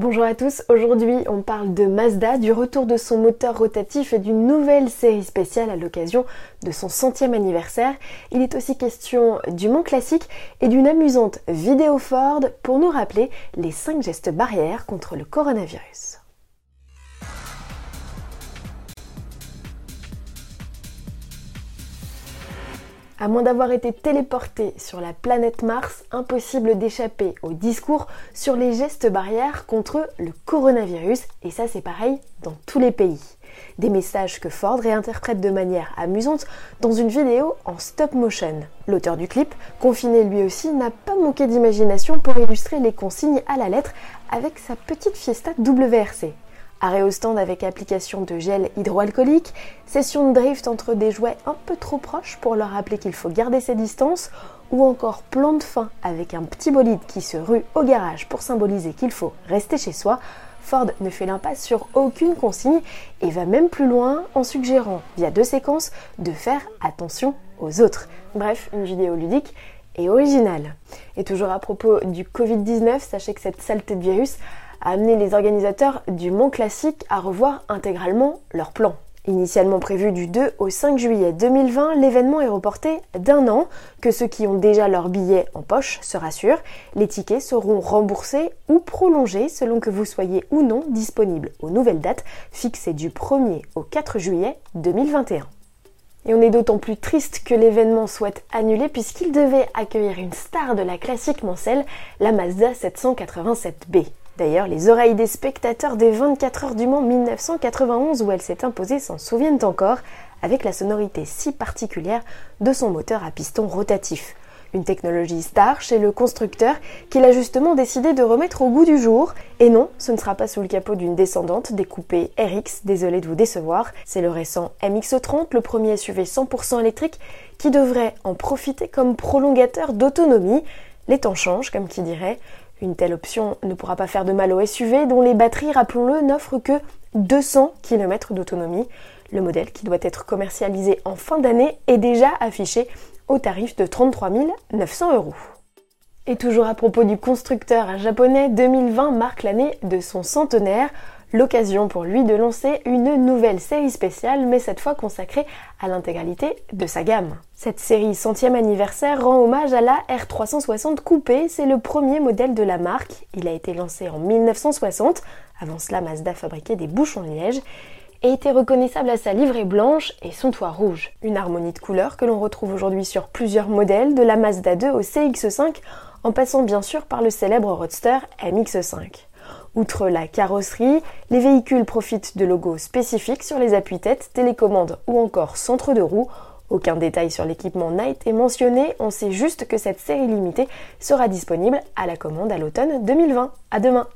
Bonjour à tous, aujourd'hui on parle de Mazda, du retour de son moteur rotatif et d'une nouvelle série spéciale à l'occasion de son centième anniversaire. Il est aussi question du Mont Classique et d'une amusante vidéo Ford pour nous rappeler les 5 gestes barrières contre le coronavirus. À moins d'avoir été téléporté sur la planète Mars, impossible d'échapper au discours sur les gestes barrières contre le coronavirus, et ça c'est pareil dans tous les pays. Des messages que Ford réinterprète de manière amusante dans une vidéo en stop motion. L'auteur du clip, confiné lui aussi, n'a pas manqué d'imagination pour illustrer les consignes à la lettre avec sa petite Fiesta WRC. Arrêt au stand avec application de gel hydroalcoolique, session de drift entre des jouets un peu trop proches pour leur rappeler qu'il faut garder ses distances, ou encore plan de fin avec un petit bolide qui se rue au garage pour symboliser qu'il faut rester chez soi, Ford ne fait l'impasse sur aucune consigne et va même plus loin en suggérant, via deux séquences, de faire attention aux autres. Bref, une vidéo ludique et originale. Et toujours à propos du Covid-19, sachez que cette saleté de virus a amené les organisateurs du Mont Classique à revoir intégralement leur plan. Initialement prévu du 2 au 5 juillet 2020, l'événement est reporté d'un an. Que ceux qui ont déjà leur billet en poche se rassurent, les tickets seront remboursés ou prolongés selon que vous soyez ou non disponible aux nouvelles dates fixées du 1er au 4 juillet 2021. Et on est d'autant plus triste que l'événement soit annulé puisqu'il devait accueillir une star de la classique Mancel, la Mazda 787B. D'ailleurs, les oreilles des spectateurs des 24 heures du Mans 1991 où elle s'est imposée s'en souviennent encore, avec la sonorité si particulière de son moteur à piston rotatif. Une technologie star chez le constructeur qu'il a justement décidé de remettre au goût du jour. Et non, ce ne sera pas sous le capot d'une descendante découpée RX, désolé de vous décevoir. C'est le récent MX-30, le premier SUV 100% électrique, qui devrait en profiter comme prolongateur d'autonomie. Les temps changent, comme qui dirait. Une telle option ne pourra pas faire de mal au SUV dont les batteries, rappelons-le, n'offrent que 200 km d'autonomie. Le modèle qui doit être commercialisé en fin d'année est déjà affiché au tarif de 33 900 euros. Et toujours à propos du constructeur japonais, 2020 marque l'année de son centenaire. L'occasion pour lui de lancer une nouvelle série spéciale, mais cette fois consacrée à l'intégralité de sa gamme. Cette série centième anniversaire rend hommage à la R360 Coupé, c'est le premier modèle de la marque. Il a été lancé en 1960, avant cela Mazda fabriquait des bouchons liège, et était reconnaissable à sa livrée blanche et son toit rouge. Une harmonie de couleurs que l'on retrouve aujourd'hui sur plusieurs modèles, de la Mazda 2 au CX5, en passant bien sûr par le célèbre Roadster MX5. Outre la carrosserie, les véhicules profitent de logos spécifiques sur les appuis-têtes, télécommandes ou encore centre de roues. Aucun détail sur l'équipement n'a été mentionné, on sait juste que cette série limitée sera disponible à la commande à l'automne 2020. À demain